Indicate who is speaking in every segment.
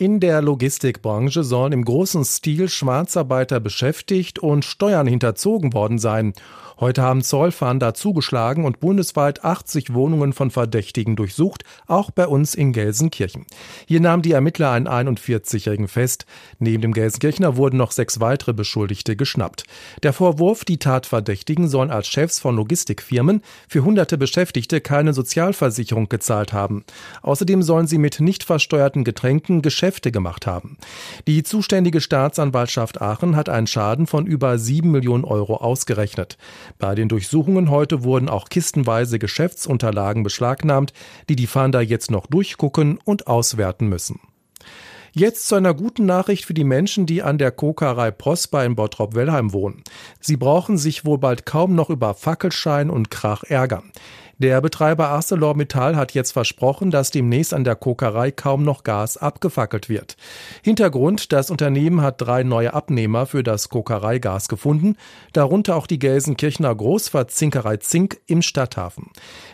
Speaker 1: In der Logistikbranche sollen im großen Stil Schwarzarbeiter beschäftigt und Steuern hinterzogen worden sein. Heute haben Zollfahnder zugeschlagen und bundesweit 80 Wohnungen von Verdächtigen durchsucht, auch bei uns in Gelsenkirchen. Hier nahmen die Ermittler einen 41-Jährigen fest. Neben dem Gelsenkirchener wurden noch sechs weitere Beschuldigte geschnappt. Der Vorwurf, die Tatverdächtigen sollen als Chefs von Logistikfirmen für hunderte Beschäftigte keine Sozialversicherung gezahlt haben. Außerdem sollen sie mit nicht versteuerten Getränken Geschäfte gemacht haben. Die zuständige Staatsanwaltschaft Aachen hat einen Schaden von über sieben Millionen Euro ausgerechnet. Bei den Durchsuchungen heute wurden auch kistenweise Geschäftsunterlagen beschlagnahmt, die die Fahnder jetzt noch durchgucken und auswerten müssen. Jetzt zu einer guten Nachricht für die Menschen, die an der Kokerei Prosper in Bottrop-Wellheim wohnen. Sie brauchen sich wohl bald kaum noch über Fackelschein und Krach ärgern. Der Betreiber ArcelorMittal hat jetzt versprochen, dass demnächst an der Kokerei kaum noch Gas abgefackelt wird. Hintergrund, das Unternehmen hat drei neue Abnehmer für das Kokereigas gefunden, darunter auch die Gelsenkirchener Großverzinkerei Zink im Stadthafen.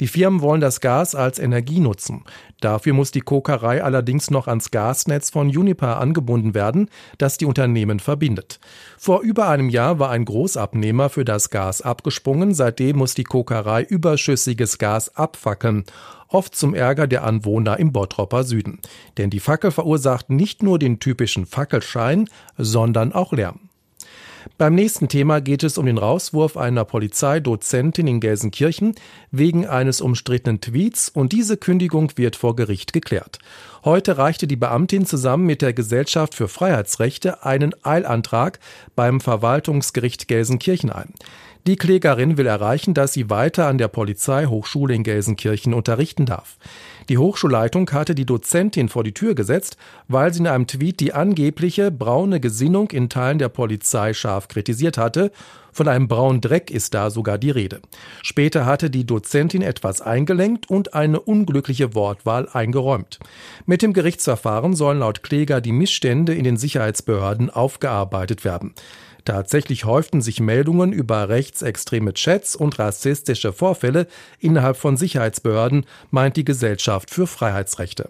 Speaker 1: Die Firmen wollen das Gas als Energie nutzen. Dafür muss die Kokerei allerdings noch ans Gasnetz von Uniper angebunden werden, das die Unternehmen verbindet. Vor über einem Jahr war ein Großabnehmer für das Gas abgesprungen, seitdem muss die Kokerei überschüssiges flüssiges Gas abfackeln, oft zum Ärger der Anwohner im Bottropper Süden. Denn die Fackel verursacht nicht nur den typischen Fackelschein, sondern auch Lärm. Beim nächsten Thema geht es um den Rauswurf einer Polizeidozentin in Gelsenkirchen wegen eines umstrittenen Tweets und diese Kündigung wird vor Gericht geklärt. Heute reichte die Beamtin zusammen mit der Gesellschaft für Freiheitsrechte einen Eilantrag beim Verwaltungsgericht Gelsenkirchen ein. Die Klägerin will erreichen, dass sie weiter an der Polizeihochschule in Gelsenkirchen unterrichten darf. Die Hochschulleitung hatte die Dozentin vor die Tür gesetzt, weil sie in einem Tweet die angebliche braune Gesinnung in Teilen der Polizei scharf kritisiert hatte. Von einem braunen Dreck ist da sogar die Rede. Später hatte die Dozentin etwas eingelenkt und eine unglückliche Wortwahl eingeräumt. Mit dem Gerichtsverfahren sollen laut Kläger die Missstände in den Sicherheitsbehörden aufgearbeitet werden. Tatsächlich häuften sich Meldungen über rechtsextreme Chats und rassistische Vorfälle innerhalb von Sicherheitsbehörden, meint die Gesellschaft für Freiheitsrechte.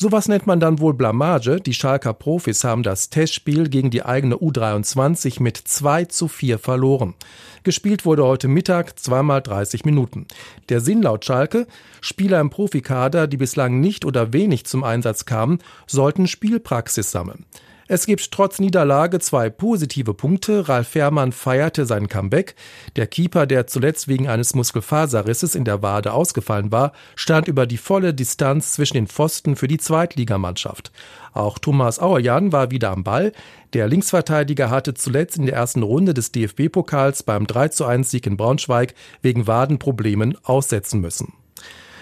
Speaker 1: Sowas nennt man dann wohl Blamage. Die Schalker Profis haben das Testspiel gegen die eigene U23 mit 2 zu 4 verloren. Gespielt wurde heute Mittag zweimal 30 Minuten. Der Sinn laut Schalke, Spieler im Profikader, die bislang nicht oder wenig zum Einsatz kamen, sollten Spielpraxis sammeln. Es gibt trotz Niederlage zwei positive Punkte. Ralf Fährmann feierte sein Comeback. Der Keeper, der zuletzt wegen eines Muskelfaserrisses in der Wade ausgefallen war, stand über die volle Distanz zwischen den Pfosten für die Zweitligamannschaft. Auch Thomas Auerjan war wieder am Ball. Der Linksverteidiger hatte zuletzt in der ersten Runde des DFB-Pokals beim 3 zu 1 Sieg in Braunschweig wegen Wadenproblemen aussetzen müssen.